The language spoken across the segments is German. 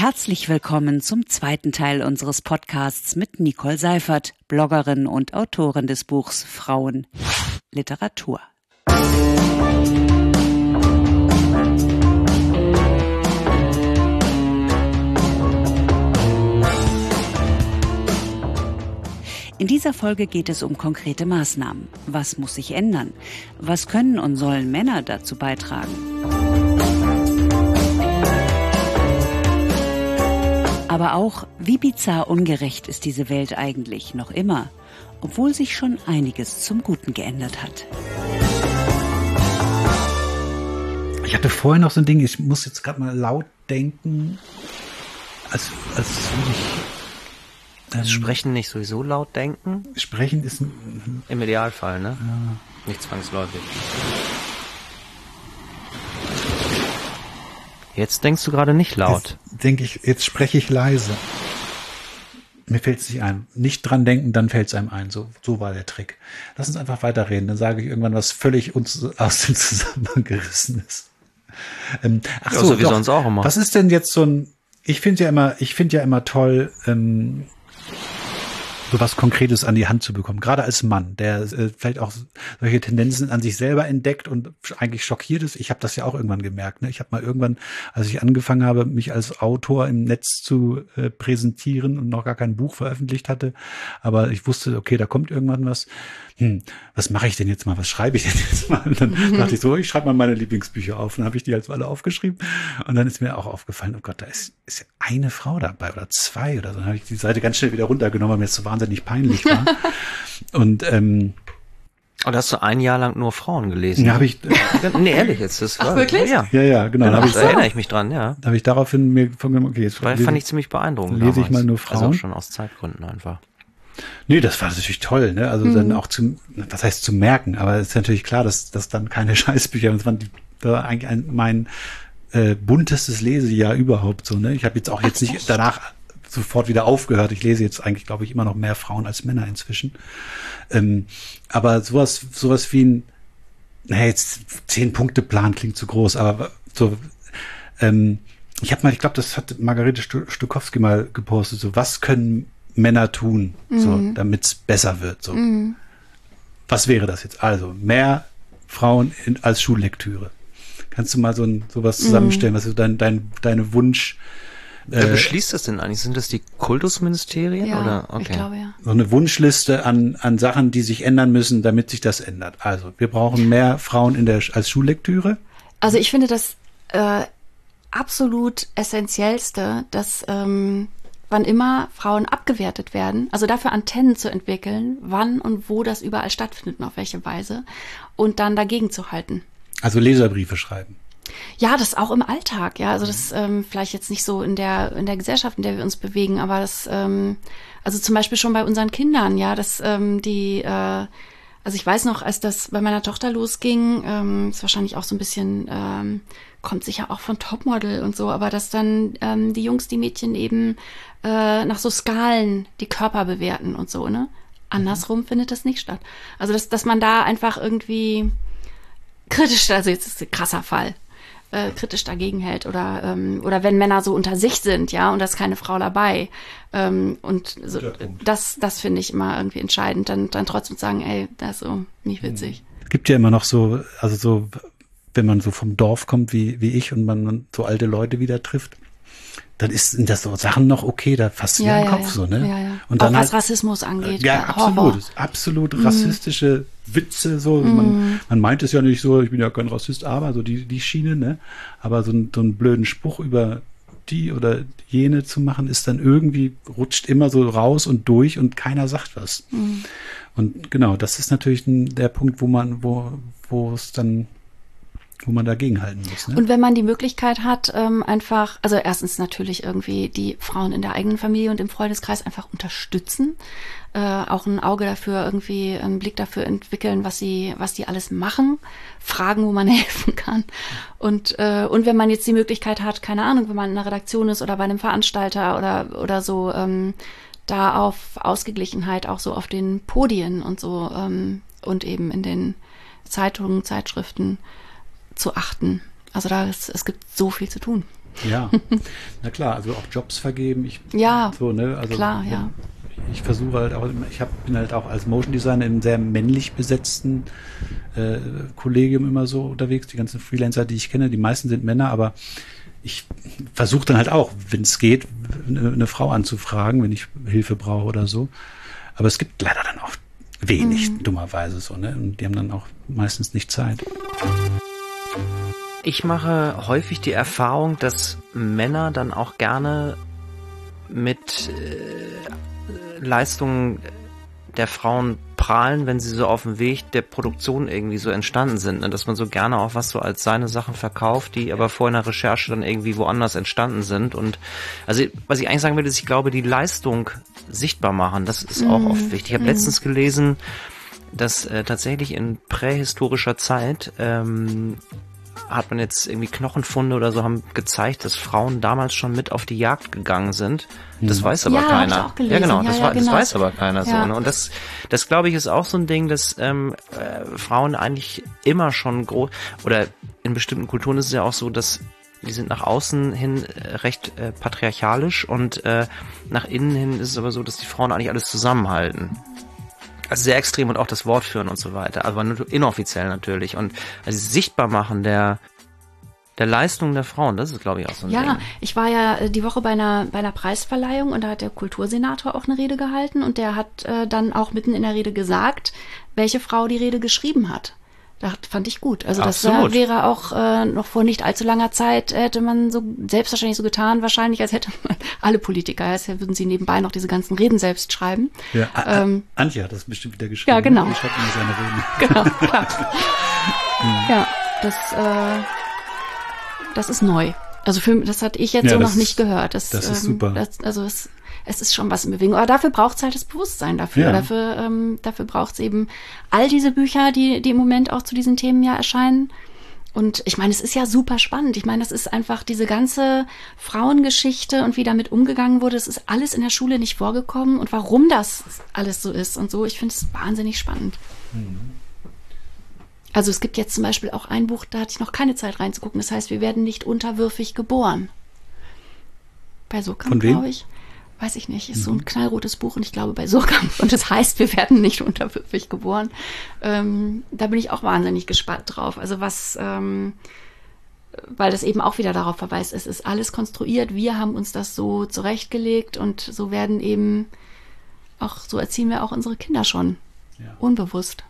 Herzlich willkommen zum zweiten Teil unseres Podcasts mit Nicole Seifert, Bloggerin und Autorin des Buchs Frauen Literatur. In dieser Folge geht es um konkrete Maßnahmen. Was muss sich ändern? Was können und sollen Männer dazu beitragen? Aber auch, wie bizarr ungerecht ist diese Welt eigentlich noch immer, obwohl sich schon einiges zum Guten geändert hat. Ich hatte vorher noch so ein Ding, ich muss jetzt gerade mal laut denken, als, als würde ich ähm, Sprechen nicht sowieso laut denken? Sprechen ist ein, im Idealfall, ne? Ja. Nicht zwangsläufig. Jetzt denkst du gerade nicht laut. Jetzt denke ich, jetzt spreche ich leise. Mir fällt es nicht ein. Nicht dran denken, dann fällt es einem ein. So, so war der Trick. Lass uns einfach weiterreden. Dann sage ich irgendwann, was völlig uns aus dem Zusammenhang gerissen ist. Ähm, ach so, wie doch, sonst auch immer. Was ist denn jetzt so ein? Ich finde ja immer, ich finde ja immer toll. Ähm, so was Konkretes an die Hand zu bekommen. Gerade als Mann, der äh, vielleicht auch solche Tendenzen an sich selber entdeckt und eigentlich schockiert ist. Ich habe das ja auch irgendwann gemerkt. Ne? Ich habe mal irgendwann, als ich angefangen habe, mich als Autor im Netz zu äh, präsentieren und noch gar kein Buch veröffentlicht hatte, aber ich wusste, okay, da kommt irgendwann was. Hm, was mache ich denn jetzt mal? Was schreibe ich denn jetzt mal? Und dann mhm. dachte ich so, ich schreibe mal meine Lieblingsbücher auf. Und dann habe ich die halt alle aufgeschrieben. Und dann ist mir auch aufgefallen, oh Gott, da ist, ist ja eine Frau dabei oder zwei oder so. Dann habe ich die Seite ganz schnell wieder runtergenommen, weil mir das so wahnsinnig peinlich war. und ähm, und hast du ein Jahr lang nur Frauen gelesen? Ja, habe ich. Äh, nee, ehrlich jetzt. Das Ach, wirklich? Ja, ja, ja genau. genau da ich, da erinnere ich mich dran, ja. Da habe ich daraufhin mir vorgenommen, okay, jetzt Weil lese, fand ich ziemlich beeindruckend. Lese damals. ich mal nur Frauen. Also schon aus Zeitgründen einfach. Nee, das war natürlich toll, ne? Also mhm. dann auch zu, was heißt zu merken, aber es ist natürlich klar, dass das dann keine Scheißbücher, das waren die, das war eigentlich ein, mein äh, buntestes Lesejahr überhaupt so, ne? Ich habe jetzt auch jetzt nicht danach sofort wieder aufgehört. Ich lese jetzt eigentlich, glaube ich, immer noch mehr Frauen als Männer inzwischen. Ähm, aber sowas, sowas wie ein, naja, jetzt zehn Punkte Plan klingt zu groß, aber so, ähm, ich habe mal, ich glaube, das hat Margarete Stukowski mal gepostet, so was können Männer tun, mhm. so, damit es besser wird. So. Mhm. Was wäre das jetzt? Also mehr Frauen in, als Schullektüre. Kannst du mal so ein, sowas mhm. zusammenstellen, was ist dein, dein, deine Wunsch? Wer äh, beschließt das denn eigentlich? Sind das die Kultusministerien? Ja, oder? Okay. ich glaube ja. So eine Wunschliste an, an Sachen, die sich ändern müssen, damit sich das ändert. Also, wir brauchen mehr Frauen in der, als Schullektüre. Also, ich finde das äh, absolut essentiellste, dass ähm, wann immer Frauen abgewertet werden, also dafür Antennen zu entwickeln, wann und wo das überall stattfindet und auf welche Weise und dann dagegen zu halten. Also Leserbriefe schreiben. Ja, das auch im Alltag, ja. Also das ähm, vielleicht jetzt nicht so in der in der Gesellschaft, in der wir uns bewegen, aber das ähm, also zum Beispiel schon bei unseren Kindern, ja, dass ähm, die äh, also ich weiß noch, als das bei meiner Tochter losging, ähm, ist wahrscheinlich auch so ein bisschen ähm, kommt sicher auch von Topmodel und so, aber dass dann ähm, die Jungs, die Mädchen eben äh, nach so Skalen die Körper bewerten und so, ne? Andersrum mhm. findet das nicht statt. Also, dass, dass man da einfach irgendwie kritisch, also jetzt ist ein krasser Fall, äh, kritisch dagegen hält oder ähm, oder wenn Männer so unter sich sind, ja, und da ist keine Frau dabei ähm, und so, das das finde ich immer irgendwie entscheidend, dann dann trotzdem sagen, ey, das ist so nicht witzig. Es gibt ja immer noch so, also so, wenn man so vom Dorf kommt wie wie ich und man so alte Leute wieder trifft, dann ist, das so Sachen noch okay, da fasst du ja, den Kopf ja. so, ne? Ja, ja. Und dann Auch was halt, Rassismus angeht. Ja, absolut. Absolut mhm. rassistische Witze, so. Mhm. Man, man meint es ja nicht so, ich bin ja kein Rassist, aber so die, die Schiene, ne? Aber so, ein, so einen blöden Spruch über die oder jene zu machen, ist dann irgendwie, rutscht immer so raus und durch und keiner sagt was. Mhm. Und genau, das ist natürlich der Punkt, wo man, wo, wo es dann wo man dagegen halten muss. Ne? Und wenn man die Möglichkeit hat, ähm, einfach, also erstens natürlich irgendwie die Frauen in der eigenen Familie und im Freundeskreis einfach unterstützen, äh, auch ein Auge dafür irgendwie, einen Blick dafür entwickeln, was sie, was die alles machen, fragen, wo man helfen kann. Und äh, und wenn man jetzt die Möglichkeit hat, keine Ahnung, wenn man in einer Redaktion ist oder bei einem Veranstalter oder oder so, ähm, da auf Ausgeglichenheit auch so auf den Podien und so ähm, und eben in den Zeitungen, Zeitschriften zu achten. Also da ist, es gibt so viel zu tun. Ja, na klar, also auch Jobs vergeben. Ich, Ja, so, ne? also, klar, ja. Ich versuche halt auch, ich hab, bin halt auch als Motion Designer in einem sehr männlich besetzten äh, Kollegium immer so unterwegs. Die ganzen Freelancer, die ich kenne, die meisten sind Männer, aber ich versuche dann halt auch, wenn es geht, eine, eine Frau anzufragen, wenn ich Hilfe brauche oder so. Aber es gibt leider dann auch wenig, Mhm. dummerweise so, ne? Und die haben dann auch meistens nicht Zeit. Ich mache häufig die Erfahrung, dass Männer dann auch gerne mit äh, Leistungen der Frauen prahlen, wenn sie so auf dem Weg der Produktion irgendwie so entstanden sind. Ne? Dass man so gerne auch was so als seine Sachen verkauft, die aber vor einer Recherche dann irgendwie woanders entstanden sind. Und also was ich eigentlich sagen will, ist, ich glaube, die Leistung sichtbar machen, das ist auch oft wichtig. Ich habe letztens gelesen, dass äh, tatsächlich in prähistorischer Zeit ähm, hat man jetzt irgendwie Knochenfunde oder so haben gezeigt, dass Frauen damals schon mit auf die Jagd gegangen sind. Das weiß aber Ja, keiner. auch gelesen. Ja, genau, Ja, das, ja, war, das genau. weiß aber keiner Ja. so. Ne? Und das, das glaube ich, ist auch so ein Ding, dass ähm, äh, Frauen eigentlich immer schon groß oder in bestimmten Kulturen ist es ja auch so, dass die sind nach außen hin äh, recht äh, patriarchalisch und äh, nach innen hin ist es aber so, dass die Frauen eigentlich alles zusammenhalten. Also sehr extrem und auch das Wort führen und so weiter, aber nur inoffiziell natürlich. Und also sichtbar machen der, der Leistung der Frauen, das ist glaube ich auch so ein Ja, Ding. ich war ja äh, die Woche bei einer, bei einer Preisverleihung und da hat der Kultursenator auch eine Rede gehalten und der hat äh, dann auch mitten in der Rede gesagt, welche Frau die Rede geschrieben hat. Das fand ich gut. Also das Absolut. wäre auch äh, noch vor nicht allzu langer Zeit hätte man so selbstverständlich so getan, wahrscheinlich, als hätte man alle Politiker, als würden sie nebenbei noch diese ganzen Reden selbst schreiben. Ja, Ähm, Antje hat das bestimmt wieder geschrieben. Ja, genau. Die schreibt immer seine Reden. Genau, klar. ja, das, äh, das ist neu. Also für, das hatte ich jetzt Ja, so noch nicht gehört. Das, das ist ähm, super. Das, also es, es ist schon was in Bewegung. Aber dafür braucht es halt das Bewusstsein dafür. Ja. Dafür, ähm, dafür braucht es eben all diese Bücher, die, die im Moment auch zu diesen Themen ja erscheinen. Und ich meine, es ist ja super spannend. Ich meine, das ist einfach diese ganze Frauengeschichte und wie damit umgegangen wurde. Das ist alles in der Schule nicht vorgekommen und warum das alles so ist und so. Ich finde es wahnsinnig spannend. Also es gibt jetzt zum Beispiel auch ein Buch, da hatte ich noch keine Zeit reinzugucken. Das heißt, wir werden nicht unterwürfig geboren. Bei wem? glaube ich. Weiß ich nicht. Ist so ein knallrotes Buch und ich glaube bei Surkamp. Und das heißt, wir werden nicht unterwürfig geboren. Ähm, da bin ich auch wahnsinnig gespannt drauf. Also was, ähm, weil das eben auch wieder darauf verweist, es ist alles konstruiert. Wir haben uns das so zurechtgelegt und so werden eben auch, so erziehen wir auch unsere Kinder schon. Ja. Unbewusst.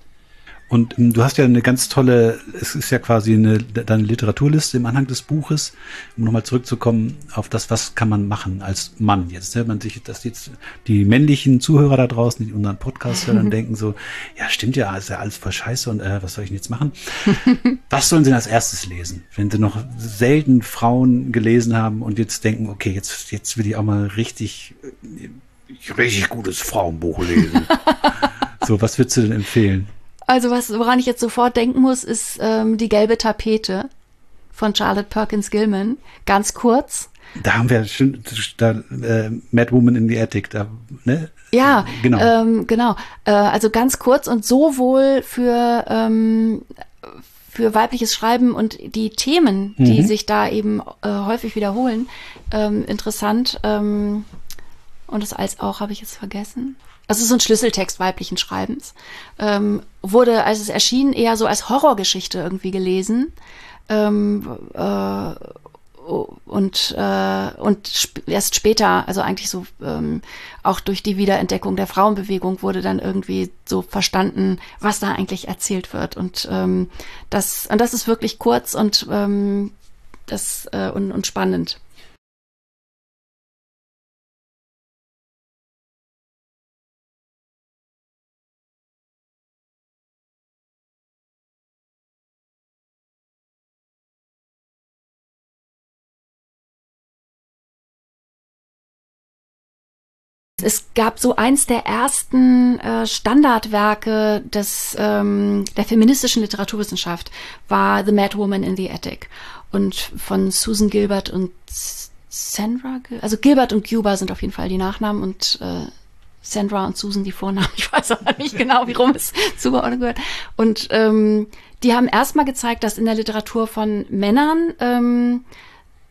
Und ähm, du hast ja eine ganz tolle, es ist ja quasi eine, deine Literaturliste im Anhang des Buches, um nochmal zurückzukommen auf das, was kann man machen als Mann jetzt. Ne? Man sich, dass jetzt die männlichen Zuhörer da draußen, die unseren Podcast hören, denken so, ja stimmt ja, ist ja alles voll scheiße und äh, was soll ich denn jetzt machen? was sollen sie denn als erstes lesen? Wenn sie noch selten Frauen gelesen haben und jetzt denken, okay, jetzt, jetzt will ich auch mal richtig, äh, richtig gutes Frauenbuch lesen. so, was würdest du denn empfehlen? Also was, woran ich jetzt sofort denken muss, ist ähm, die gelbe Tapete von Charlotte Perkins Gilman. Ganz kurz. Da haben wir schon da, äh, Mad Woman in the Attic, da, ne? Ja, Genau. ähm, genau. Äh, also ganz kurz und sowohl für ähm, für weibliches Schreiben und die Themen, die Mhm. sich da eben äh, häufig wiederholen, ähm, interessant. Ähm, und das als auch habe ich jetzt vergessen. Also so ein Schlüsseltext weiblichen Schreibens. Ähm, wurde, als es erschien, eher so als Horrorgeschichte irgendwie gelesen. Ähm, äh, und äh, und sp erst später, also eigentlich so ähm, auch durch die Wiederentdeckung der Frauenbewegung wurde dann irgendwie so verstanden, was da eigentlich erzählt wird und ähm, das und das ist wirklich kurz und ähm, das äh, und, und spannend. Es gab so eins der ersten äh, Standardwerke des, ähm, der feministischen Literaturwissenschaft, war The Mad Woman in the Attic. Und von Susan Gilbert und Sandra, also Gilbert und Cuba sind auf jeden Fall die Nachnamen und äh, Sandra und Susan die Vornamen. Ich weiß aber nicht genau, wie rum es zugeordnet gehört. Und ähm, die haben erstmal gezeigt, dass in der Literatur von Männern ähm,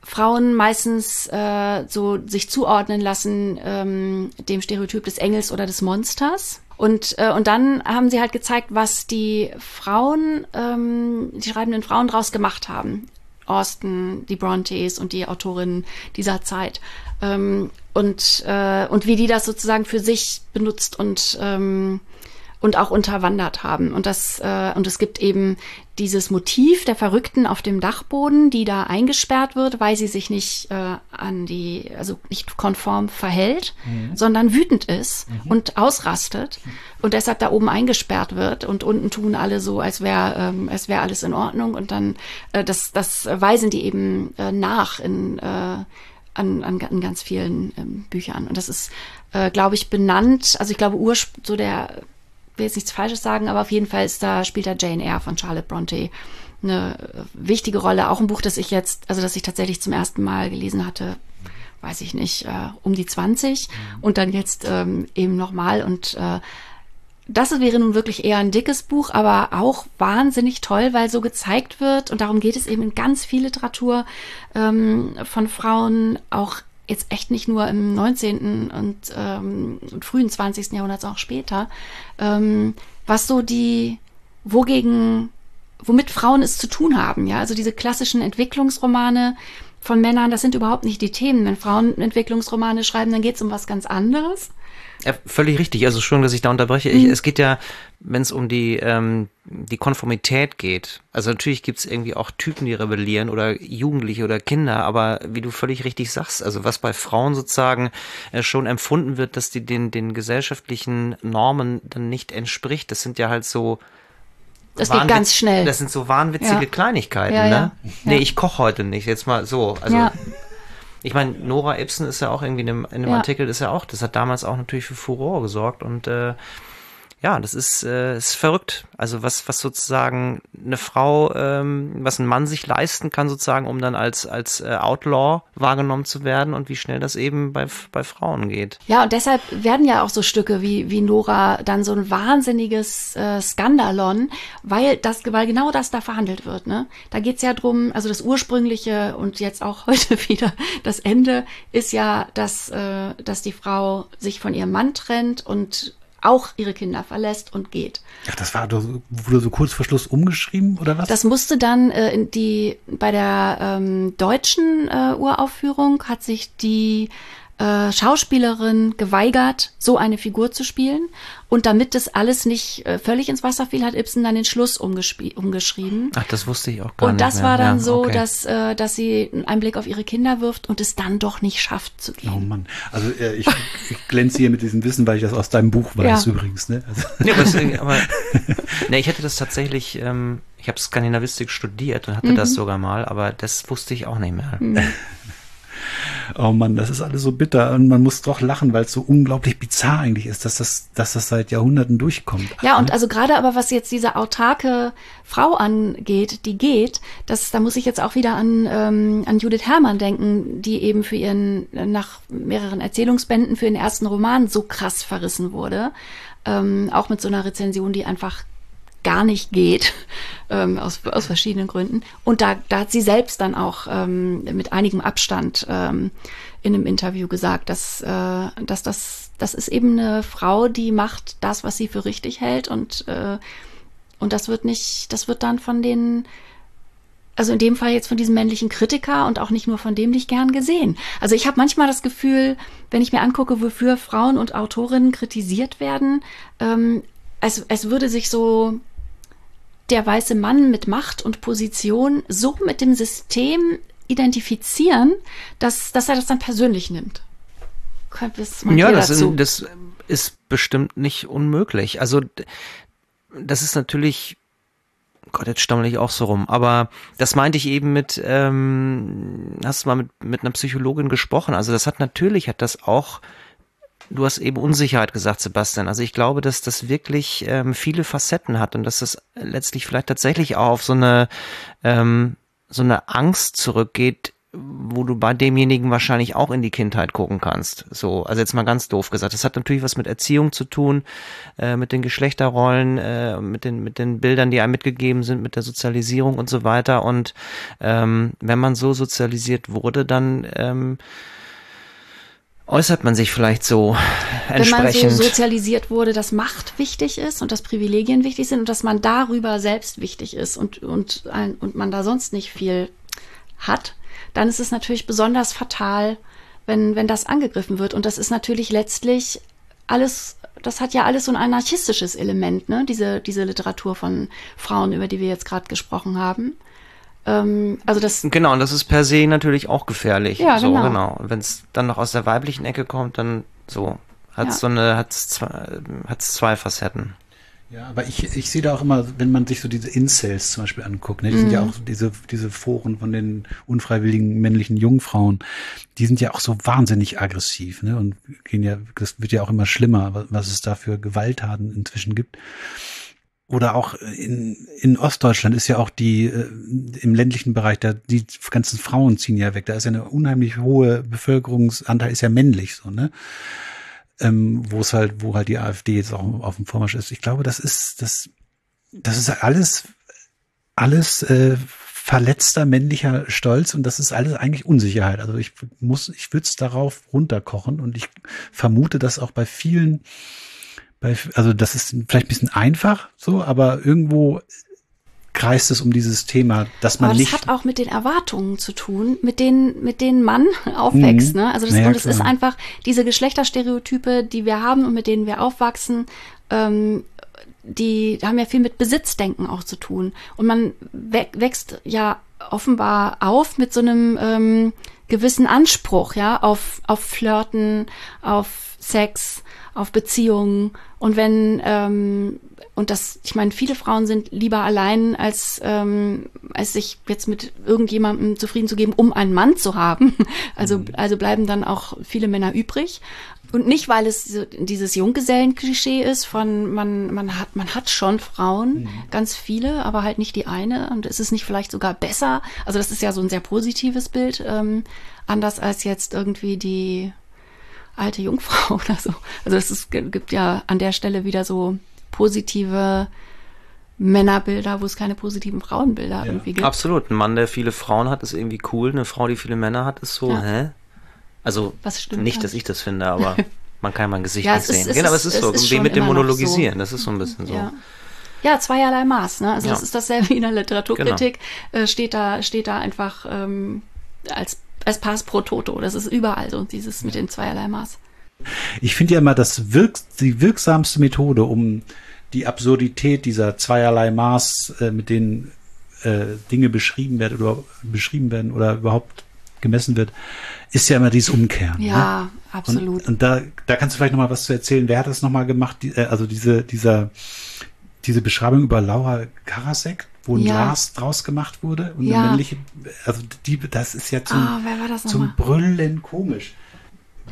Frauen meistens äh, so sich zuordnen lassen ähm, dem Stereotyp des Engels oder des Monsters. Und, äh, und dann haben sie halt gezeigt, was die Frauen, ähm, die schreibenden Frauen draus gemacht haben. Austin, die Brontes und die Autorinnen dieser Zeit. Ähm, und, äh, und wie die das sozusagen für sich benutzt und ähm, und auch unterwandert haben. Und das äh, und es gibt eben dieses Motiv der Verrückten auf dem Dachboden, die da eingesperrt wird, weil sie sich nicht äh, an die, also nicht konform verhält, mhm. sondern wütend ist mhm. und ausrastet und deshalb da oben eingesperrt wird und unten tun alle so, als wäre ähm, als wäre alles in Ordnung und dann äh, das das weisen die eben äh, nach in äh, an, an, an ganz vielen ähm, Büchern und das ist, äh, glaube ich, benannt. Also ich glaube, Ursp so der will jetzt nichts Falsches sagen, aber auf jeden Fall ist da, spielt da Jane Eyre von Charlotte Bronte eine wichtige Rolle. Auch ein Buch, das ich jetzt, also das ich tatsächlich zum ersten Mal gelesen hatte, weiß ich nicht, äh, um die 20 mhm. und dann jetzt ähm, eben nochmal und äh, das wäre nun wirklich eher ein dickes Buch, aber auch wahnsinnig toll, weil so gezeigt wird, und darum geht es eben in ganz viel Literatur ähm, von Frauen, auch jetzt echt nicht nur im 19. und ähm, frühen 20. Jahrhundert, sondern auch später, ähm, was so die, wogegen, womit Frauen es zu tun haben, ja, also diese klassischen Entwicklungsromane von Männern, das sind überhaupt nicht die Themen. Wenn Frauen Entwicklungsromane schreiben, dann geht es um was ganz anderes. Ja, völlig richtig. Also schon, dass ich da unterbreche. Ich, mhm. es geht ja, wenn es um die, ähm, die Konformität geht. Also natürlich gibt es irgendwie auch Typen, die rebellieren oder Jugendliche oder Kinder, aber wie du völlig richtig sagst, also was bei Frauen sozusagen äh, schon empfunden wird, dass die den, den gesellschaftlichen Normen dann nicht entspricht, das sind ja halt so das geht ganz schnell. Das sind so wahnwitzige ja. Kleinigkeiten, ja, ja. ne? Nee, ich koche heute nicht. Jetzt mal so. Also ich meine, Nora Ibsen ist ja auch irgendwie in dem, in dem ja. Artikel, ist ja auch, das hat damals auch natürlich für Furore gesorgt und äh, ja, das ist, äh, ist verrückt. Also was, was sozusagen eine Frau, ähm, was ein Mann sich leisten kann, sozusagen, um dann als, als äh, Outlaw wahrgenommen zu werden und wie schnell das eben bei, bei Frauen geht. Ja, und deshalb werden ja auch so Stücke wie, wie Nora dann so ein wahnsinniges äh, Skandalon, weil das, weil genau das da verhandelt wird. Ne? Da geht's ja drum, also das ursprüngliche und jetzt auch heute wieder das Ende ist ja, dass, äh, dass die Frau sich von ihrem Mann trennt und auch ihre Kinder verlässt und geht. Ach, das war wurde so kurz vor Schluss umgeschrieben oder was? Das musste dann äh, in die bei der ähm, deutschen äh, Uraufführung hat sich die äh, Schauspielerin geweigert, so eine Figur zu spielen. Und damit das alles nicht äh, völlig ins Wasser fiel, hat Ibsen dann den Schluss umgeschrieben. Ach, das wusste ich auch gar und nicht. Und das mehr. war dann ja, so, okay. dass, äh, dass sie einen Blick auf ihre Kinder wirft und es dann doch nicht schafft zu gehen. Oh Mann. Also äh, ich, ich glänze hier mit diesem Wissen, weil ich das aus deinem Buch weiß ja. übrigens. Ne? Also. Ja, das, aber ne, ich hätte das tatsächlich, ähm, ich habe Skandinavistik studiert und hatte mhm. das sogar mal, aber das wusste ich auch nicht mehr. Mhm. Oh Mann, das ist alles so bitter und man muss doch lachen, weil es so unglaublich bizarr eigentlich ist, dass das, dass das seit Jahrhunderten durchkommt. Ja, und also gerade aber was jetzt diese autarke Frau angeht, die geht, das, da muss ich jetzt auch wieder an, ähm, an Judith Herrmann denken, die eben für ihren, nach mehreren Erzählungsbänden für den ersten Roman so krass verrissen wurde. Ähm, auch mit so einer Rezension, die einfach gar nicht geht, ähm, aus, aus verschiedenen Gründen. Und da, da hat sie selbst dann auch ähm, mit einigem Abstand ähm, in einem Interview gesagt, dass, äh, dass das, das ist eben eine Frau, die macht das, was sie für richtig hält und, äh, und das wird nicht, das wird dann von den also in dem Fall jetzt von diesem männlichen Kritiker und auch nicht nur von dem nicht gern gesehen. Also ich habe manchmal das Gefühl, wenn ich mir angucke, wofür Frauen und Autorinnen kritisiert werden, ähm, es, es würde sich so der weiße Mann mit Macht und Position so mit dem System identifizieren, dass, dass er das dann persönlich nimmt. Ja, das, ist, das ist bestimmt nicht unmöglich. Also das ist natürlich Gott, jetzt stammel ich auch so rum. Aber das meinte ich eben mit, ähm, hast du mal mit, mit einer Psychologin gesprochen? Also das hat natürlich, hat das auch Du hast eben Unsicherheit gesagt, Sebastian. Also ich glaube, dass das wirklich ähm, viele Facetten hat und dass das letztlich vielleicht tatsächlich auch auf so eine ähm, so eine Angst zurückgeht, wo du bei demjenigen wahrscheinlich auch in die Kindheit gucken kannst. So, also jetzt mal ganz doof gesagt. Das hat natürlich was mit Erziehung zu tun, äh, mit den Geschlechterrollen, äh, mit den mit den Bildern, die einem mitgegeben sind, mit der Sozialisierung und so weiter. Und ähm, wenn man so sozialisiert wurde, dann ähm, äußert man sich vielleicht so entsprechend. Wenn man so sozialisiert wurde, dass Macht wichtig ist und dass Privilegien wichtig sind und dass man darüber selbst wichtig ist und und und man da sonst nicht viel hat, dann ist es natürlich besonders fatal, wenn, wenn das angegriffen wird. Und das ist natürlich letztlich alles, das hat ja alles so ein anarchistisches Element, ne? Diese, diese Literatur von Frauen, über die wir jetzt gerade gesprochen haben. Ähm, also das. Genau, und das ist per se natürlich auch gefährlich. Ja, so, genau. genau. Wenn es dann noch aus der weiblichen Ecke kommt, dann so hat Ja. so eine, hat's zwei, hat's zwei Facetten. Ja, aber ich, ich sehe da auch immer, wenn man sich so diese Incels zum Beispiel anguckt, ne, die sind ja Mhm. auch diese, diese Foren von den unfreiwilligen männlichen Jungfrauen, die sind ja auch so wahnsinnig aggressiv, ne, und gehen ja, das wird ja auch immer schlimmer, wa- was es da für Gewalttaten inzwischen gibt. Oder auch in, in Ostdeutschland ist ja auch die, äh, im ländlichen Bereich, da, die ganzen Frauen ziehen ja weg. Da ist ja eine unheimlich hohe Bevölkerungsanteil, ist ja männlich so, ne? ähm, wo es halt, wo halt die AfD jetzt auch auf dem Vormarsch ist. Ich glaube, das ist, das, das ist alles, alles äh, verletzter männlicher Stolz und das ist alles eigentlich Unsicherheit. Also ich muss, ich würde es darauf runterkochen und ich vermute, dass auch bei vielen, bei, also das ist vielleicht ein bisschen einfach so, aber irgendwo kreist es um dieses Thema, dass man Aber das nicht. hat auch mit den Erwartungen zu tun, mit denen, mit denen man aufwächst. Mhm. Ne? Also das, Naja, und es ist einfach diese Geschlechterstereotype, die wir haben und mit denen wir aufwachsen, ähm, die haben ja viel mit Besitzdenken auch zu tun. Und man wä- wächst ja offenbar auf mit so einem ähm, gewissen Anspruch, ja, auf, auf Flirten, auf Sex, auf Beziehungen. Und wenn, ähm, und das, ich meine, viele Frauen sind lieber allein, als, ähm, als sich jetzt mit irgendjemandem zufrieden zu geben, um einen Mann zu haben. Also, also bleiben dann auch viele Männer übrig. Und nicht, weil es so dieses Junggesellen-Klischee ist von man, man hat, man hat schon Frauen, ganz viele, aber halt nicht die eine. Und ist es nicht vielleicht sogar besser? Also das ist ja so ein sehr positives Bild, ähm, anders als jetzt irgendwie die alte Jungfrau oder so. Also es ist, gibt ja an der Stelle wieder so positive Männerbilder, wo es keine positiven Frauenbilder irgendwie gibt. Absolut. Ein Mann, der viele Frauen hat, ist irgendwie cool. Eine Frau, die viele Männer hat, ist so, Ja. hä? Also Was stimmt nicht, da dass ich das finde, aber man kann mein Gesicht Ja, nicht ist- sehen. es genau, aber ist- es ist es so, ist wie mit dem Monologisieren. so. Das ist so ein bisschen so. Ja. Ja, zweierlei Maß. Ne? Also Ja. das ist dasselbe wie in der Literaturkritik. Genau. Äh, steht da steht da einfach ähm, als als Pass pro Toto. Das ist überall so dieses mit den zweierlei Maß. Ich finde ja immer, das wirk die wirksamste Methode, um die Absurdität dieser zweierlei Maß, äh, mit denen äh, Dinge beschrieben werden oder beschrieben werden oder überhaupt gemessen wird, ist ja immer dieses Umkehren. Ja, ne? absolut. Und, und da, da kannst du vielleicht noch mal was zu erzählen. Wer hat das noch mal gemacht? Die, äh, also diese, dieser, diese Beschreibung über Laura Karasek, wo ein Ja. Glas draus gemacht wurde und Ja. eine männliche, also die, das ist ja zum, das zum? Brüllen komisch.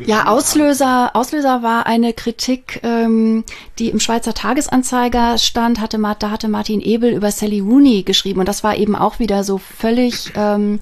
Ja, Auslöser, Auslöser war eine Kritik, ähm, die im Schweizer Tagesanzeiger stand, hatte, da hatte Martin Ebel über Sally Rooney geschrieben und das war eben auch wieder so völlig ähm,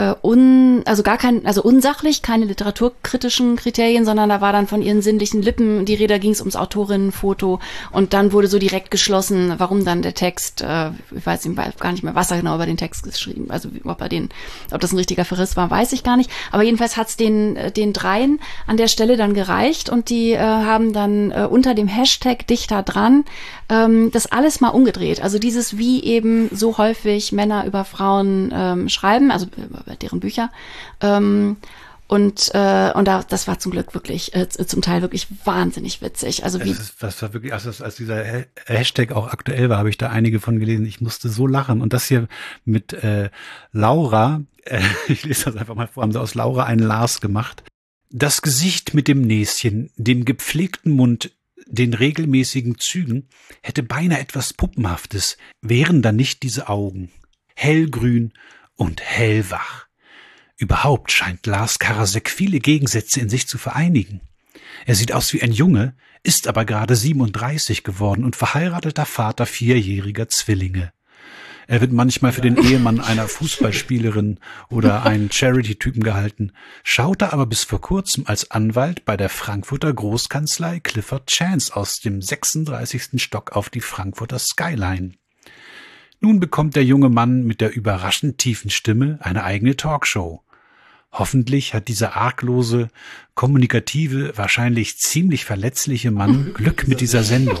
äh, un, also gar kein, also unsachlich, keine literaturkritischen Kriterien, sondern da war dann von ihren sinnlichen Lippen die Rede, ging es ums Autorinnenfoto und dann wurde so direkt geschlossen, warum dann der Text, äh, ich weiß gar nicht mehr, was er genau über den Text geschrieben, also ob er den, ob das ein richtiger Verriss war, weiß ich gar nicht. Aber jedenfalls hat's den, äh, den dreien an der Stelle dann gereicht und die äh, haben dann äh, unter dem Hashtag Dichter dran ähm, das alles mal umgedreht. Also dieses, wie eben so häufig Männer über Frauen ähm, schreiben, also über deren Bücher. Ähm, und äh, und da, das war zum Glück wirklich äh, zum Teil wirklich wahnsinnig witzig. Also wie Das, ist, das war wirklich, als, als dieser Ha- Hashtag auch aktuell war, habe ich da einige von gelesen. Ich musste so lachen. Und das hier mit äh, Laura, äh, ich lese das einfach mal vor, haben sie aus Laura einen Lars gemacht. Das Gesicht mit dem Näschen, dem gepflegten Mund, den regelmäßigen Zügen hätte beinahe etwas Puppenhaftes, wären da nicht diese Augen. Hellgrün und hellwach. Überhaupt scheint Lars Karasek viele Gegensätze in sich zu vereinigen. Er sieht aus wie ein Junge, ist aber gerade 37 geworden und verheirateter Vater vierjähriger Zwillinge. Er wird manchmal für den Ehemann einer Fußballspielerin oder einen Charity-Typen gehalten, schaute aber bis vor kurzem als Anwalt bei der Frankfurter Großkanzlei Clifford Chance aus dem 36. Stock auf die Frankfurter Skyline. Nun bekommt der junge Mann mit der überraschend tiefen Stimme eine eigene Talkshow. Hoffentlich hat dieser arglose, kommunikative, wahrscheinlich ziemlich verletzliche Mann Glück mit dieser Sendung.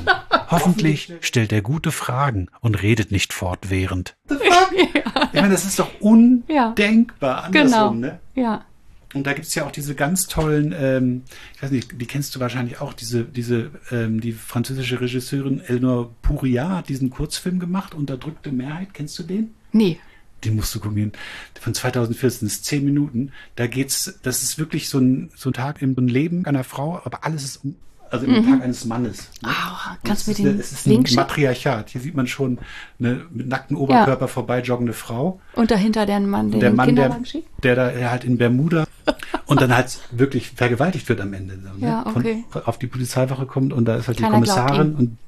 Hoffentlich stellt er gute Fragen und redet nicht fortwährend. Ja. Ich meine, das ist doch undenkbar Genau. andersrum, ne? Ja. Und da gibt's ja auch diese ganz tollen, ähm, ich weiß nicht, die kennst du wahrscheinlich auch, diese, diese, ähm, die französische Regisseurin Eleanor Pouria hat diesen Kurzfilm gemacht, Unterdrückte Mehrheit, kennst du den? Nee. Den musst du gucken. Von 2014 das ist zehn Minuten. Da geht's, das ist wirklich so ein, so ein Tag im Leben einer Frau, aber alles ist, um- also im Tag eines Mannes. ne? Und kannst du es mir ist den Es ist ein Link? Matriarchat. Hier sieht man schon eine mit nacktem Oberkörper vorbei joggende Frau. Und dahinter der Mann, der, Der den Mann, der, der da halt in Bermuda und dann halt wirklich vergewaltigt wird am Ende. Ne? Ja, okay. Von, auf die Polizeiwache kommt und da ist halt die Keiner glaubt Kommissarin und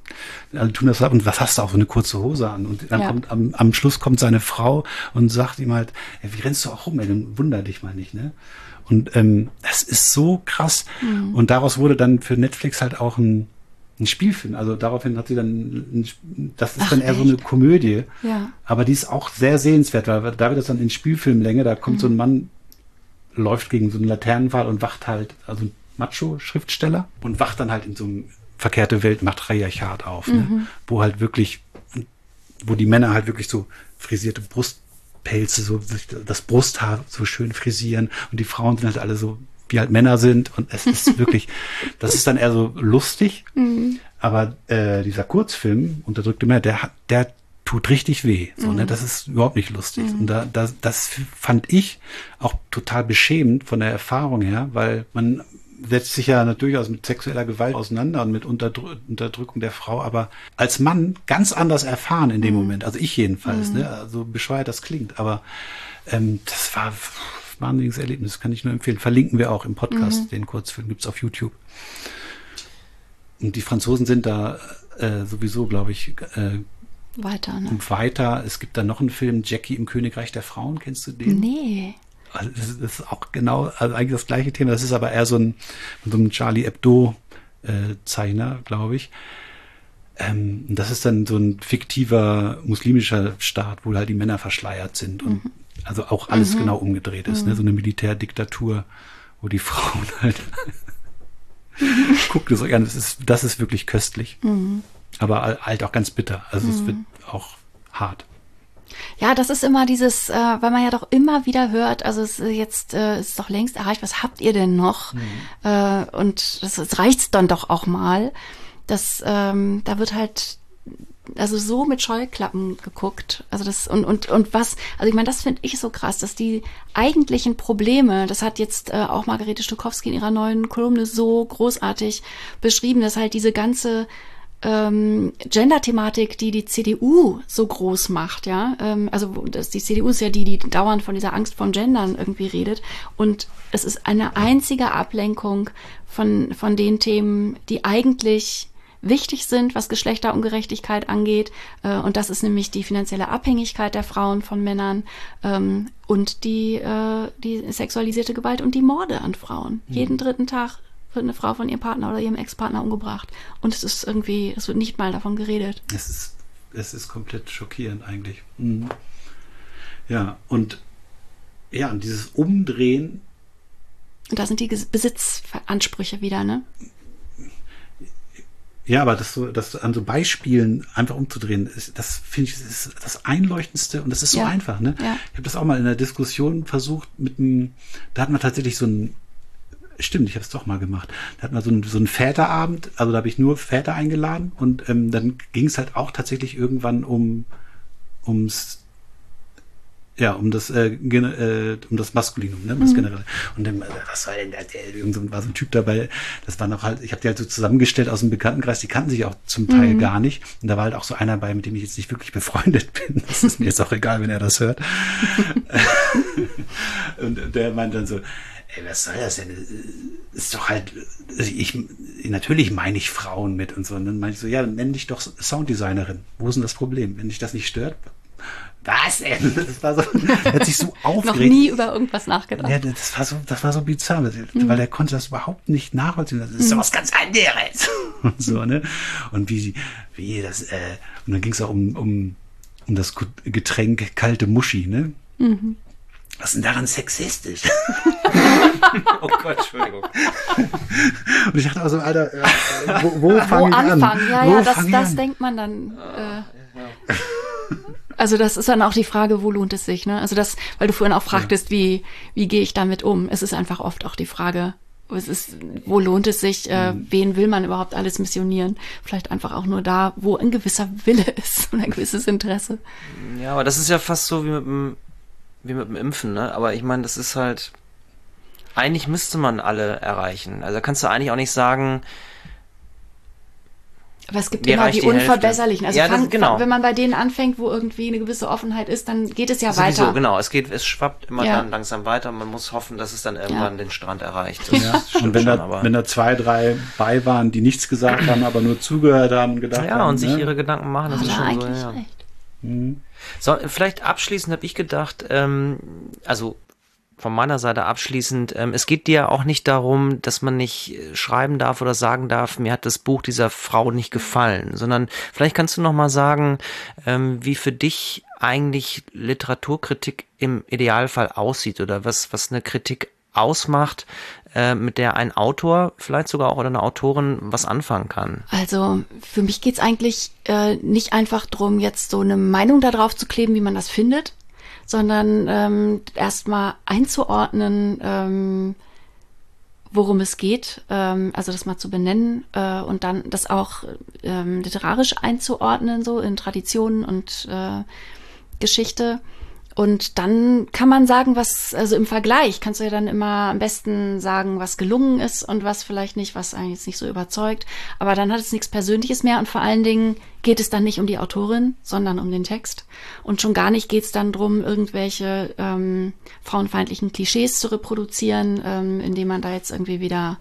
alle tun das ab und was hast du auch so eine kurze Hose an und dann Ja. kommt am, am Schluss kommt seine Frau und sagt ihm halt, ey, wie rennst du auch rum, ey, dann wunder dich mal nicht, ne? Und ähm, das ist so krass Mhm. und daraus wurde dann für Netflix halt auch ein ein Spielfilm, also daraufhin hat sie dann, ein, das ist Ach, dann eher so eine echt? Komödie, Ja. aber die ist auch sehr sehenswert, weil da wird das dann in Spielfilmlänge, da kommt so ein Mann, läuft gegen so einen Laternenpfahl und wacht halt, also ein Macho-Schriftsteller und wacht dann halt in so einem verkehrte Welt Matriarchat auf, ne? wo halt wirklich, wo die Männer halt wirklich so frisierte Brustpelze, so sich das Brusthaar so schön frisieren und die Frauen sind halt alle so, wie halt Männer sind und es ist wirklich, das ist dann eher so lustig, aber äh, dieser Kurzfilm, Unterdrückte Männer, der hat, der tut richtig weh. So, ne? Das ist überhaupt nicht lustig. Und da, das, das fand ich auch total beschämend von der Erfahrung her, weil man setzt sich ja durchaus mit sexueller Gewalt auseinander und mit Unterdrü Unterdrückung der Frau, aber als Mann ganz anders erfahren in dem Moment. Also ich jedenfalls, ne? Also bescheuert das klingt, aber ähm, das war ein wahnsinniges Erlebnis, kann ich nur empfehlen. Verlinken wir auch im Podcast, den Kurzfilm gibt's auf YouTube. Und die Franzosen sind da äh, sowieso, glaube ich, äh, Weiter, ne? weiter. Es gibt da noch einen Film, Jackie im Königreich der Frauen. Kennst du den? Nee. Also das, ist, das ist auch genau, also eigentlich das gleiche Thema. Das ist aber eher so ein, so ein Charlie Hebdo äh, Zeichner, glaube ich. Ähm, und das ist dann so ein fiktiver muslimischer Staat, wo halt die Männer verschleiert sind und also auch alles genau umgedreht ist. Ne? So eine Militärdiktatur, wo die Frauen halt guckt es euch an. Das ist, das ist wirklich köstlich. Aber halt auch ganz bitter. Also es wird auch hart. Ja, das ist immer dieses, äh, weil man ja doch immer wieder hört, also es ist jetzt äh, ist doch längst erreicht, was habt ihr denn noch? Äh, und das, das reicht's dann doch auch mal. Das, ähm, da wird halt also so mit Scheuklappen geguckt. Also das und und und was, also ich meine, das finde ich so krass, dass die eigentlichen Probleme, das hat jetzt äh, auch Margarete Stukowski in ihrer neuen Kolumne so großartig beschrieben, dass halt diese ganze ähm, Gender-Thematik, die die CDU so groß macht, ja, ähm, also das, die CDU ist ja die, die dauernd von dieser Angst vom Gendern irgendwie redet und es ist eine einzige Ablenkung von von den Themen, die eigentlich wichtig sind, was Geschlechterungerechtigkeit angeht. Äh, und das ist nämlich die finanzielle Abhängigkeit der Frauen von Männern ähm, und die, äh, die sexualisierte Gewalt und die Morde an Frauen. Jeden dritten Tag wird eine Frau von ihrem Partner oder ihrem Ex-Partner umgebracht. Und es ist irgendwie, es wird nicht mal davon geredet. Es ist, es ist komplett schockierend eigentlich. Mhm. Ja, und ja, und dieses Umdrehen, Und da sind die Besitzansprüche wieder, ne? ja, aber das so, das an so Beispielen einfach umzudrehen, ist, das finde ich ist das Einleuchtendste und das ist so Ja. einfach, ne? Ja. Ich habe das auch mal in der Diskussion versucht mit einem, da hat man tatsächlich so ein Stimmt, ich habe es doch mal gemacht. Da hatten wir so einen, so einen Väterabend, also da habe ich nur Väter eingeladen und ähm, dann ging es halt auch tatsächlich irgendwann um ums ja, um das äh, äh, um das Maskulinum, ne, um das generelle. Und dann, äh, was war denn da? Der, irgend so, war so ein Typ dabei, das war noch halt, ich habe die halt so zusammengestellt aus dem Bekanntenkreis, die kannten sich auch zum Teil gar nicht. Und da war halt auch so einer bei, mit dem ich jetzt nicht wirklich befreundet bin. Das ist mir jetzt auch egal, wenn er das hört. Und der meint dann so, ey, was soll das denn? Ist doch halt, ich, natürlich meine ich Frauen mit und so. Und dann meinte ich so, ja, dann nenn dich doch Sounddesignerin. Wo ist denn das Problem? Wenn dich das nicht stört, was denn? Das war so, er hat sich so aufgeregt. Noch nie über irgendwas nachgedacht. Ja, das war so, das war so bizarr, weil er konnte das überhaupt nicht nachvollziehen. Das ist so was ganz anderes. Und so, ne? Und wie, wie das, äh, und dann ging es auch um, um, um das Getränk kalte Muschi, ne? Mhm. Was ist denn daran sexistisch? oh Gott, Entschuldigung. Und ich dachte also, Alter, äh, wo, wo fange ich anfangen? an? Ja, wo ja, das, das an? denkt man dann. Äh, also das ist dann auch die Frage, wo lohnt es sich, ne? Also das, weil du vorhin auch fragtest, wie, wie gehe ich damit um? Es ist einfach oft auch die Frage, es ist, wo lohnt es sich, äh, Mhm. wen will man überhaupt alles missionieren? Vielleicht einfach auch nur da, wo ein gewisser Wille ist und ein gewisses Interesse. Ja, aber das ist ja fast so wie mit dem, wie mit dem Impfen, ne? Aber ich meine, das ist halt, eigentlich müsste man alle erreichen. Also da kannst du eigentlich auch nicht sagen, Aber es gibt immer die, die. Unverbesserlichen. Also Ja, das- fang, genau. wenn man bei denen anfängt, wo irgendwie eine gewisse Offenheit ist, dann geht es ja sowieso, weiter. genau, es geht, es schwappt immer Ja. dann langsam weiter. Man muss hoffen, dass es dann irgendwann den Strand erreicht. Das Ja. Und wenn schon, da, aber- wenn da zwei, drei bei waren, die nichts gesagt haben, aber nur zugehört haben und gedacht ja, haben. und sich ne? ihre Gedanken machen, das Hat ist schon so, eigentlich ja. recht. So, vielleicht abschließend habe ich gedacht, ähm, also von meiner Seite abschließend, ähm, es geht dir auch nicht darum, dass man nicht äh, schreiben darf oder sagen darf, mir hat das Buch dieser Frau nicht gefallen, sondern vielleicht kannst du noch mal sagen, ähm, wie für dich eigentlich Literaturkritik im Idealfall aussieht oder was, was eine Kritik ausmacht, äh, mit der ein Autor, vielleicht sogar auch oder eine Autorin was anfangen kann. Also für mich geht's eigentlich äh, nicht einfach drum, jetzt so eine Meinung da drauf zu kleben, wie man das findet, sondern ähm, erstmal einzuordnen, ähm, worum es geht, ähm, also das mal zu benennen äh, und dann das auch ähm, literarisch einzuordnen, so in Traditionen und äh, Geschichte. Und dann kann man sagen, was, also im Vergleich kannst du ja dann immer am besten sagen, was gelungen ist und was vielleicht nicht, was eigentlich jetzt nicht so überzeugt. Aber dann hat es nichts Persönliches mehr und vor allen Dingen geht es dann nicht um die Autorin, sondern um den Text. Und schon gar nicht geht es dann drum, irgendwelche ähm, frauenfeindlichen Klischees zu reproduzieren, ähm, indem man da jetzt irgendwie wieder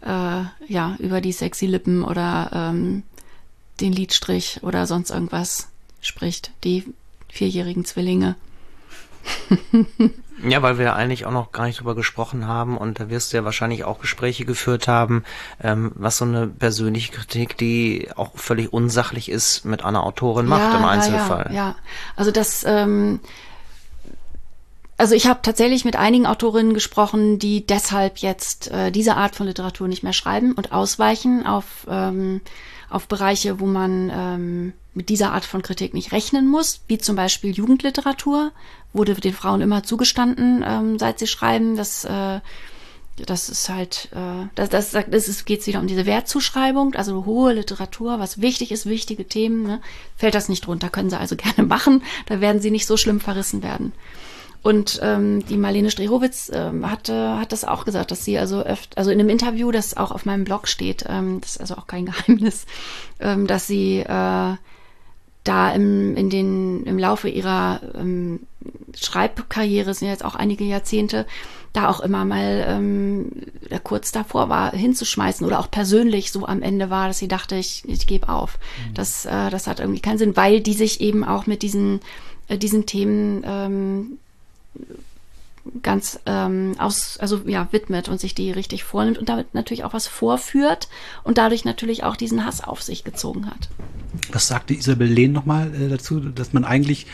äh, ja über die sexy Lippen oder ähm, den Lidstrich oder sonst irgendwas spricht. Die vierjährigen Zwillinge. Ja, weil wir ja eigentlich auch noch gar nicht drüber gesprochen haben und da wirst du ja wahrscheinlich auch Gespräche geführt haben, ähm, was so eine persönliche Kritik, die auch völlig unsachlich ist, mit einer Autorin macht im Einzelfall. Ja, ja. also das, ähm, also ich habe tatsächlich mit einigen Autorinnen gesprochen, die deshalb jetzt äh, diese Art von Literatur nicht mehr schreiben und ausweichen auf, ähm, auf Bereiche, wo man ähm, mit dieser Art von Kritik nicht rechnen muss, wie zum Beispiel Jugendliteratur, wurde den Frauen immer zugestanden, ähm, seit sie schreiben, dass äh, das ist halt, äh, das, das, das ist, geht wieder um diese Wertzuschreibung, also hohe Literatur, was wichtig ist, wichtige Themen, ne? fällt das nicht drunter, können sie also gerne machen, da werden sie nicht so schlimm verrissen werden. Und ähm, die Marlene Strehowitz ähm, hatte, hat das auch gesagt, dass sie also öfter, also in einem Interview, das auch auf meinem Blog steht, ähm, das ist also auch kein Geheimnis, ähm, dass sie äh, da im, in den, im Laufe ihrer ähm, Schreibkarriere, sind jetzt auch einige Jahrzehnte, da auch immer mal ähm, kurz davor war, hinzuschmeißen oder auch persönlich so am Ende war, dass sie dachte, ich, ich gebe auf. Das, äh, das hat irgendwie keinen Sinn, weil die sich eben auch mit diesen, äh, diesen Themen ähm, ganz ähm, aus, also ja, widmet und sich die richtig vornimmt und damit natürlich auch was vorführt und dadurch natürlich auch diesen Hass auf sich gezogen hat. Was sagte Isabel Lehn nochmal äh, dazu, dass man eigentlich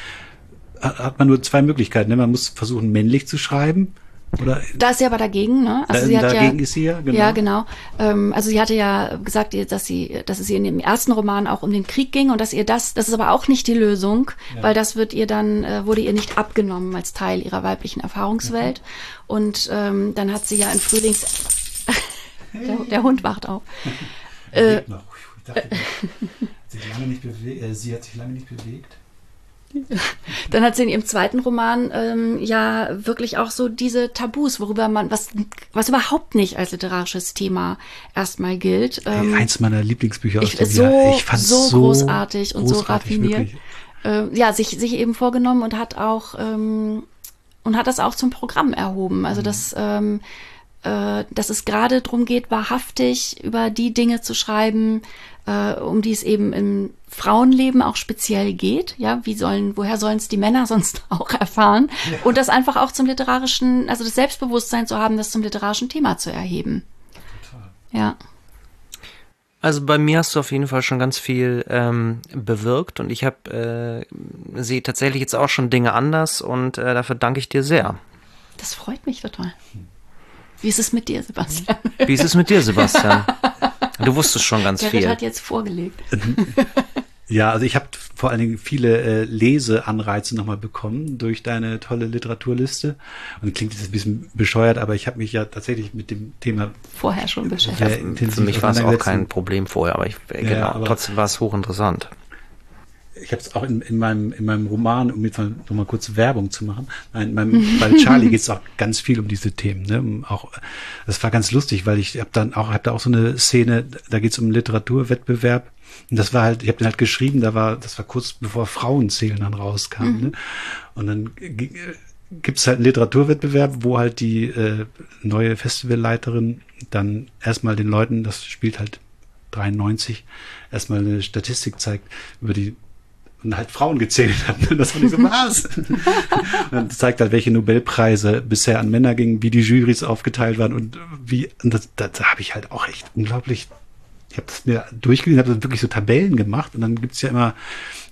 hat hat man nur zwei Möglichkeiten. Ne? Man muss versuchen, männlich zu schreiben. Oder Da ist sie aber dagegen, ne? Da- sie hat dagegen ja, ist sie ja, genau. Ja, genau. Ähm, also sie hatte ja gesagt, dass sie, dass es ihr in dem ersten Roman auch um den Krieg ging und dass ihr das, das ist aber auch nicht die Lösung, weil das wird ihr dann, äh, wurde ihr nicht abgenommen als Teil ihrer weiblichen Erfahrungswelt. Und ähm, dann hat sie ja in Frühlings, der, der Hund wacht auf. Äh, dachte, äh, sie hat sich lange nicht bewegt. Dann hat sie in ihrem zweiten Roman ähm, ja wirklich auch so diese Tabus, worüber man, was, was überhaupt nicht als literarisches Thema erstmal gilt. Ähm, Ey, eins meiner Lieblingsbücher ich, aus dem so, Jahr. Ich fand's so, so großartig und so großartig, raffiniert. wirklich. Äh, ja, sich, sich eben vorgenommen und hat auch ähm, und hat das auch zum Programm erhoben. Mhm. Also das ähm, äh, dass es gerade darum geht, wahrhaftig über die Dinge zu schreiben, äh, um die es eben im Frauenleben auch speziell geht. Ja, wie sollen, woher sollen es die Männer sonst auch erfahren? Ja. Und das einfach auch zum literarischen, also das Selbstbewusstsein zu haben, das zum literarischen Thema zu erheben. Total. Ja. Also bei mir hast du auf jeden Fall schon ganz viel ähm, bewirkt und ich habe äh, sehe tatsächlich jetzt auch schon Dinge anders und äh, dafür danke ich dir sehr. Das freut mich total. Wie ist es mit dir, Sebastian? Wie ist es mit dir, Sebastian? Du wusstest schon ganz Gerrit viel. hat jetzt vorgelegt. Ja, also ich habe vor allen Dingen viele äh, Leseanreize nochmal bekommen durch deine tolle Literaturliste. Und klingt jetzt ein bisschen bescheuert, aber ich habe mich ja tatsächlich mit dem Thema vorher schon beschäftigt. Für mich war es auch kein Problem vorher, aber ich äh, ja, genau, trotzdem war es hochinteressant ich habe es auch in, in, meinem, in meinem Roman, um jetzt mal, noch mal kurz Werbung zu machen, nein, meinem, bei Charlie geht es auch ganz viel um diese Themen. Ne? Auch, das war ganz lustig, weil ich habe dann auch, habe da auch so eine Szene, da geht es um Literaturwettbewerb. Und das war halt, ich habe den halt geschrieben, da war, das war kurz bevor Frauenzählen dann rauskam. Mhm. Ne? Und dann gibt es halt einen Literaturwettbewerb, wo halt die äh, neue Festivalleiterin dann erstmal den Leuten, das spielt halt 93, erstmal eine Statistik zeigt über die und halt Frauen gezählt hat. Das fand ich so, was? und dann zeigt halt, welche Nobelpreise bisher an Männer gingen, wie die Jurys aufgeteilt waren und wie, und das, das, da habe ich halt auch echt unglaublich, ich habe das mir durchgelesen, habe wirklich so Tabellen gemacht und dann gibt's ja immer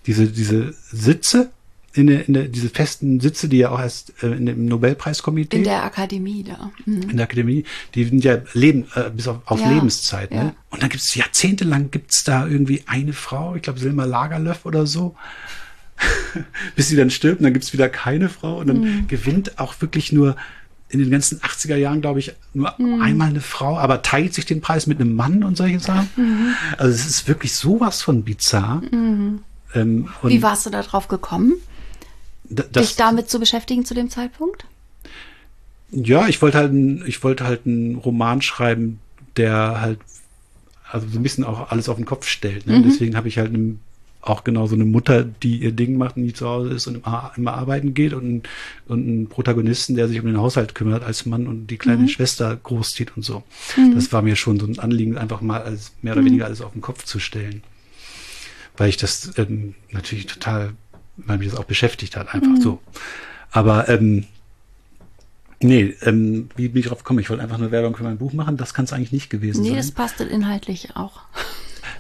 diese, diese Sitze in der, in der, diese festen Sitze, die ja auch erst äh, in dem Nobelpreiskomitee. In der Akademie da. Mhm. In der Akademie, die sind ja Leben, äh, bis auf, auf ja, Lebenszeit. Ne? Ja. Und dann gibt es jahrzehntelang gibt's da irgendwie eine Frau, ich glaube Silma Lagerlöf oder so, bis sie dann stirbt und dann gibt's wieder keine Frau und dann mhm. gewinnt auch wirklich nur in den ganzen 80er Jahren, glaube ich, nur mhm. einmal eine Frau, aber teilt sich den Preis mit einem Mann und solche Sachen. Mhm. Also es ist wirklich sowas von bizarr. Mhm. Ähm, Wie warst du da drauf gekommen? Dich damit zu beschäftigen zu dem Zeitpunkt? Ja, ich wollte halt, ich wollte halt einen Roman schreiben, der halt also so ein bisschen auch alles auf den Kopf stellt. Ne? Mhm. Deswegen habe ich halt auch genau so eine Mutter, die ihr Ding macht und die zu Hause ist und immer, immer arbeiten geht und, und einen Protagonisten, der sich um den Haushalt kümmert als Mann und die kleine mhm. Schwester großzieht und so. Mhm. Das war mir schon so ein Anliegen, einfach mal als mehr oder mhm. weniger alles auf den Kopf zu stellen. Weil ich das ähm, natürlich total weil mich das auch beschäftigt hat, einfach mhm. so. Aber ähm, nee, ähm, wie bin ich drauf gekommen? Ich wollte einfach nur Werbung für mein Buch machen. Das kann es eigentlich nicht gewesen nee, sein. Nee, das passt inhaltlich auch.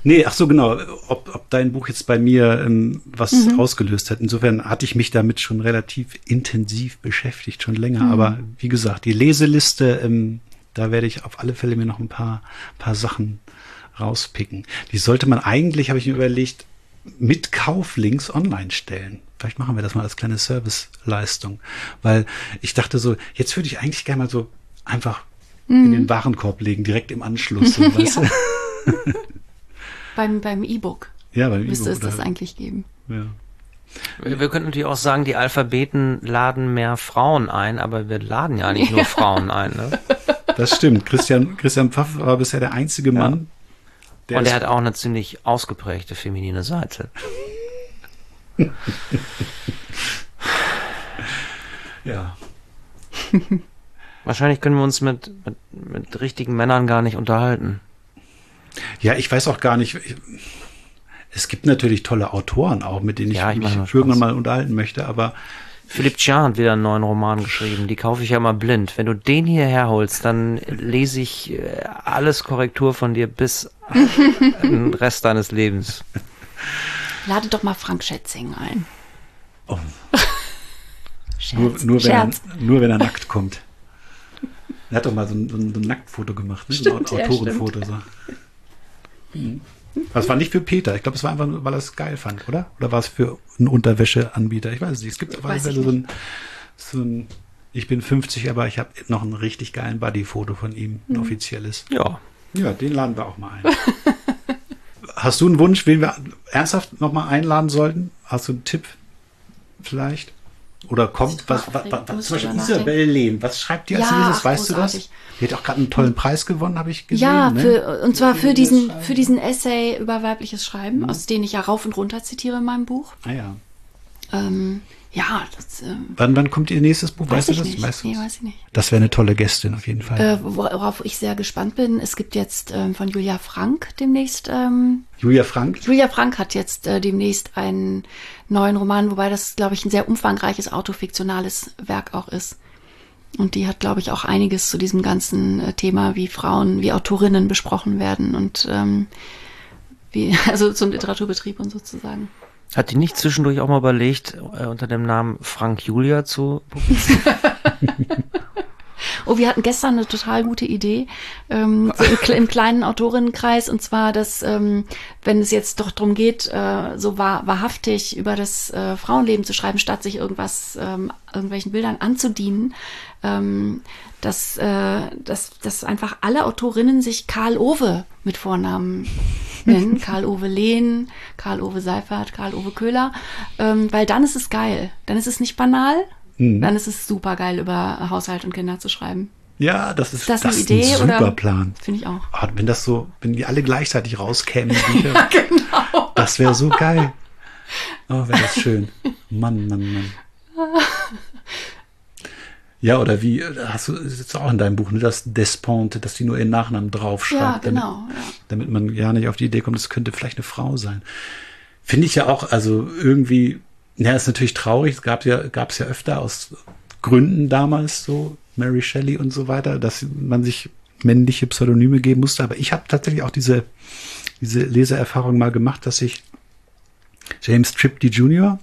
Nee, ach so, genau. Ob, ob dein Buch jetzt bei mir ähm, was mhm. ausgelöst hat. Insofern hatte ich mich damit schon relativ intensiv beschäftigt, schon länger. Mhm. Aber wie gesagt, die Leseliste, ähm, da werde ich auf alle Fälle mir noch ein paar, paar Sachen rauspicken. Die sollte man eigentlich, habe ich mir überlegt, mit Kauflinks online stellen. Vielleicht machen wir das mal als kleine Serviceleistung. Weil ich dachte so, jetzt würde ich eigentlich gerne mal so einfach mhm. in den Warenkorb legen, direkt im Anschluss. So, weißt du? beim beim E-Book. Ja, beim E-Book. Müsste es das eigentlich geben. Ja. Wir, wir könnten natürlich auch sagen, die Alphabeten laden mehr Frauen ein, aber wir laden ja nicht nur Frauen ein. Ne? Das stimmt. Christian, Christian Pfaff war bisher der einzige Mann, der und er hat auch eine ziemlich ausgeprägte feminine Seite. ja. Wahrscheinlich können wir uns mit, mit, mit richtigen Männern gar nicht unterhalten. Ja, ich weiß auch gar nicht. Es gibt natürlich tolle Autoren auch, mit denen ich, ja, ich mich irgendwann mal unterhalten möchte, aber Philipp Tjan hat wieder einen neuen Roman geschrieben. Die kaufe ich ja mal blind. Wenn du den hierher holst, dann lese ich äh, alles Korrektur von dir bis den Rest deines Lebens. Lade doch mal Frank Schätzing ein. Oh. nur, nur, wenn er, nur wenn er nackt kommt. Er hat doch mal so ein, so ein, so ein Nacktfoto gemacht, ne? Stimmt, so ein Autorenfoto. Ja, so. Mhm. Das war nicht für Peter. Ich glaube, es war einfach, weil er es geil fand, oder? Oder war es für einen Unterwäscheanbieter? Ich weiß es nicht. Es gibt auf alle Fälle so ein, so ein, ich bin 50, aber ich habe noch einen richtig geilen Buddy-Foto von ihm, ein mhm. offizielles. Ja. Ja, den laden wir auch mal ein. Hast du einen Wunsch, wen wir ernsthaft nochmal einladen sollten? Hast du einen Tipp vielleicht? Oder kommt, was, was, was, zum Beispiel Isabel Lehm, was schreibt die als ja, nächstes? Weißt großartig. du das? Die hat auch gerade einen tollen Preis gewonnen, habe ich gesehen. Ja, ne? für, und zwar für diesen, für diesen Essay über weibliches Schreiben, mhm. aus dem ich ja rauf und runter zitiere in meinem Buch. Ah ja. Ähm, Ja, das äh, Wann, wann kommt ihr nächstes Buch? weiß weißt du das? nicht. Weißt nee, weiß ich nicht. Das wäre eine tolle Gästin auf jeden Fall. Äh, worauf ich sehr gespannt bin, es gibt jetzt ähm, von Julia Frank demnächst, ähm, Julia Frank? Julia Frank hat jetzt äh, demnächst einen neuen Roman, wobei das, glaube ich, ein sehr umfangreiches autofiktionales Werk auch ist. Und die hat, glaube ich, auch einiges zu diesem ganzen äh, Thema, wie Frauen, wie Autorinnen besprochen werden und ähm, wie, also zum Literaturbetrieb und sozusagen. Hat die nicht zwischendurch auch mal überlegt, äh, unter dem Namen Frank Julia zu publizieren? Oh, wir hatten gestern eine total gute Idee ähm, so im, im kleinen Autorinnenkreis und zwar, dass ähm, wenn es jetzt doch darum geht, äh, so wahr, wahrhaftig über das äh, Frauenleben zu schreiben, statt sich irgendwas, ähm, irgendwelchen Bildern anzudienen, ähm, dass, äh, dass, dass einfach alle Autorinnen sich Karl Ove mit Vornamen nennen. Karl Ove Lehn, Karl Ove Seifert, Karl Ove Köhler, ähm, weil dann ist es geil. Dann ist es nicht banal, dann ist es super geil, über Haushalt und Kinder zu schreiben. Ja, das ist, Ist das eine ist ein super oder? Plan. Finde ich auch. Ah, wenn das so, wenn die alle gleichzeitig rauskämen, die Bücher, das wäre so geil. Oh, wäre das schön. Mann, Mann, Mann. Ja, oder wie, hast du, ist jetzt auch in deinem Buch, ne, das Desponte, dass die nur ihren Nachnamen draufschreibt. Ja, genau. Damit, Ja. damit man ja nicht auf die Idee kommt, es könnte vielleicht eine Frau sein. Finde ich ja auch, also irgendwie, ja, ist natürlich traurig, es gab ja, gab es ja öfter aus Gründen damals so, Mary Shelley und so weiter, dass man sich männliche Pseudonyme geben musste, aber ich habe tatsächlich auch diese, diese Leseerfahrung mal gemacht, dass ich James Tripty Jr.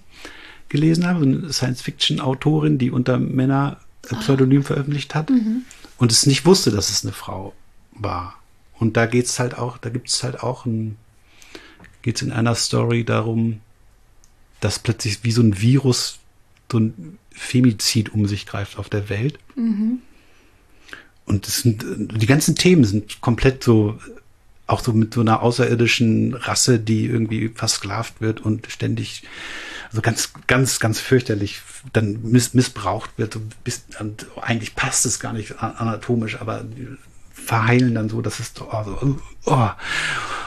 gelesen habe, so eine Science-Fiction-Autorin, die unter Männer Pseudonym veröffentlicht hat und es nicht wusste, dass es eine Frau war. Und da geht's halt auch, da gibt's halt auch ein, geht's in einer Story darum, dass plötzlich wie so ein Virus so ein Femizid um sich greift auf der Welt. Und es sind, die ganzen Themen sind komplett so, auch so mit so einer außerirdischen Rasse, die irgendwie versklavt wird und ständig, also ganz, ganz, ganz fürchterlich dann miss, missbraucht wird. So bis, und eigentlich passt es gar nicht anatomisch, aber die verheilen dann so, dass es so, also, oh.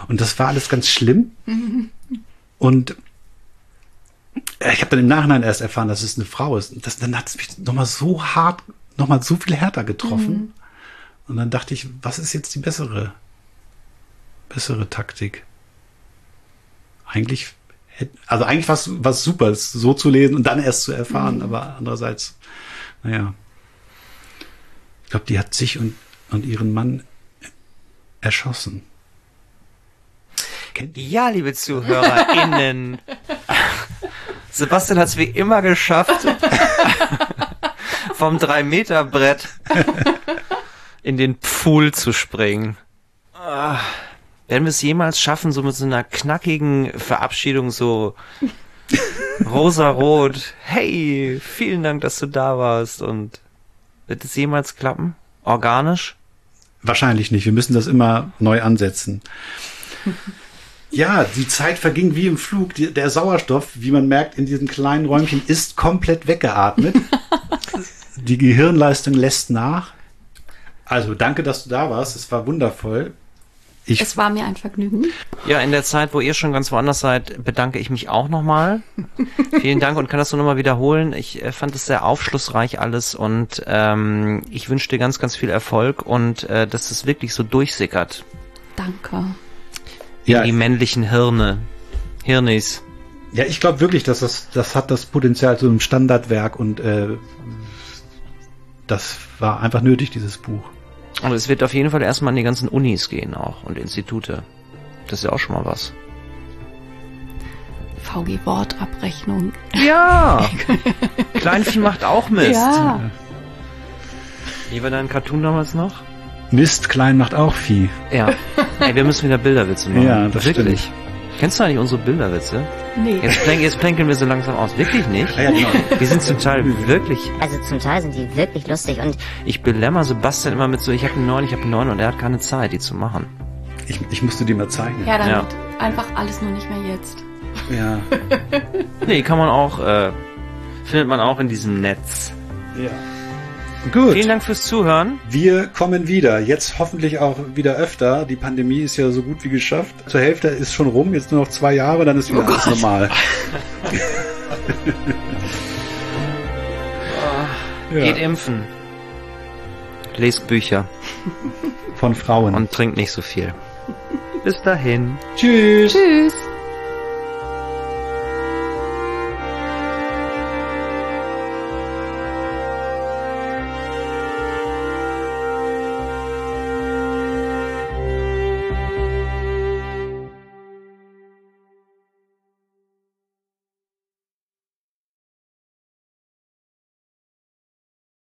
Und das war alles ganz schlimm. Und äh, ich habe dann im Nachhinein erst erfahren, dass es eine Frau ist. Und das, dann hat es mich nochmal so hart, nochmal so viel härter getroffen. Und dann dachte ich, was ist jetzt die bessere, bessere Taktik? Eigentlich, also eigentlich was was super, es so zu lesen und dann erst zu erfahren. Aber andererseits, naja, ich glaube, die hat sich und und ihren Mann erschossen. Kennt? Ja, liebe ZuhörerInnen. Sebastian hat es wie immer geschafft, vom 3-Meter-Brett in den Pfuhl zu springen. Ah, werden wir es jemals schaffen, so mit so einer knackigen Verabschiedung so rosa-rot, hey, vielen Dank, dass du da warst und wird es jemals klappen? Organisch? Wahrscheinlich nicht. Wir müssen das immer neu ansetzen. Ja, die Zeit verging wie im Flug. Der Sauerstoff, wie man merkt, in diesem kleinen Räumchen ist komplett weggeatmet. die Gehirnleistung lässt nach. Also danke, dass du da warst. Es war wundervoll. Ich, Es war mir ein Vergnügen. Ja, in der Zeit, wo ihr schon ganz woanders seid, bedanke ich mich auch nochmal. Vielen Dank und kann das nur nochmal wiederholen. Ich äh, fand es sehr aufschlussreich alles und ähm, ich wünsche dir ganz, ganz viel Erfolg und äh, dass es wirklich so durchsickert Danke. ja, in die männlichen Hirne. Hirnis. ja, ich glaube wirklich, dass das, das hat das Potenzial zu einem Standardwerk und äh, das war einfach nötig, dieses Buch. Und es wird auf jeden Fall erstmal an die ganzen Unis gehen auch und Institute. Das ist ja auch schon mal was. VG Wortabrechnung. Ja! Kleinvieh macht auch Mist. Ja. Wie war dein Cartoon damals noch? Mist klein macht auch Vieh. Ja. Ey, wir müssen wieder Bilderwitze machen. Ja, das Wirklich. stimmt. Kennst du eigentlich unsere Bilderwitze? Nee. Jetzt, plänk, jetzt plänkeln wir so langsam aus. Wirklich nicht? Ja, genau. Die sind zum Teil wirklich. Also zum Teil sind die wirklich lustig und Ich belämmer Sebastian immer mit so, ich habe einen neun, ich habe einen neun und er hat keine Zeit, die zu machen. Ich, ich musste dir mal zeigen. Ja, dann Ja. einfach alles nur nicht mehr jetzt. ja. Nee, kann man auch, äh, findet man auch in diesem Netz. ja. Gut. Vielen Dank fürs Zuhören. Wir kommen wieder. Jetzt hoffentlich auch wieder öfter. Die Pandemie ist ja so gut wie geschafft. Zur Hälfte ist schon rum. Jetzt nur noch zwei Jahre, dann ist wieder alles normal. Ja. Geht impfen. Lest Bücher Von Frauen. und trinkt nicht so viel. Bis dahin. tschüss. Tschüss.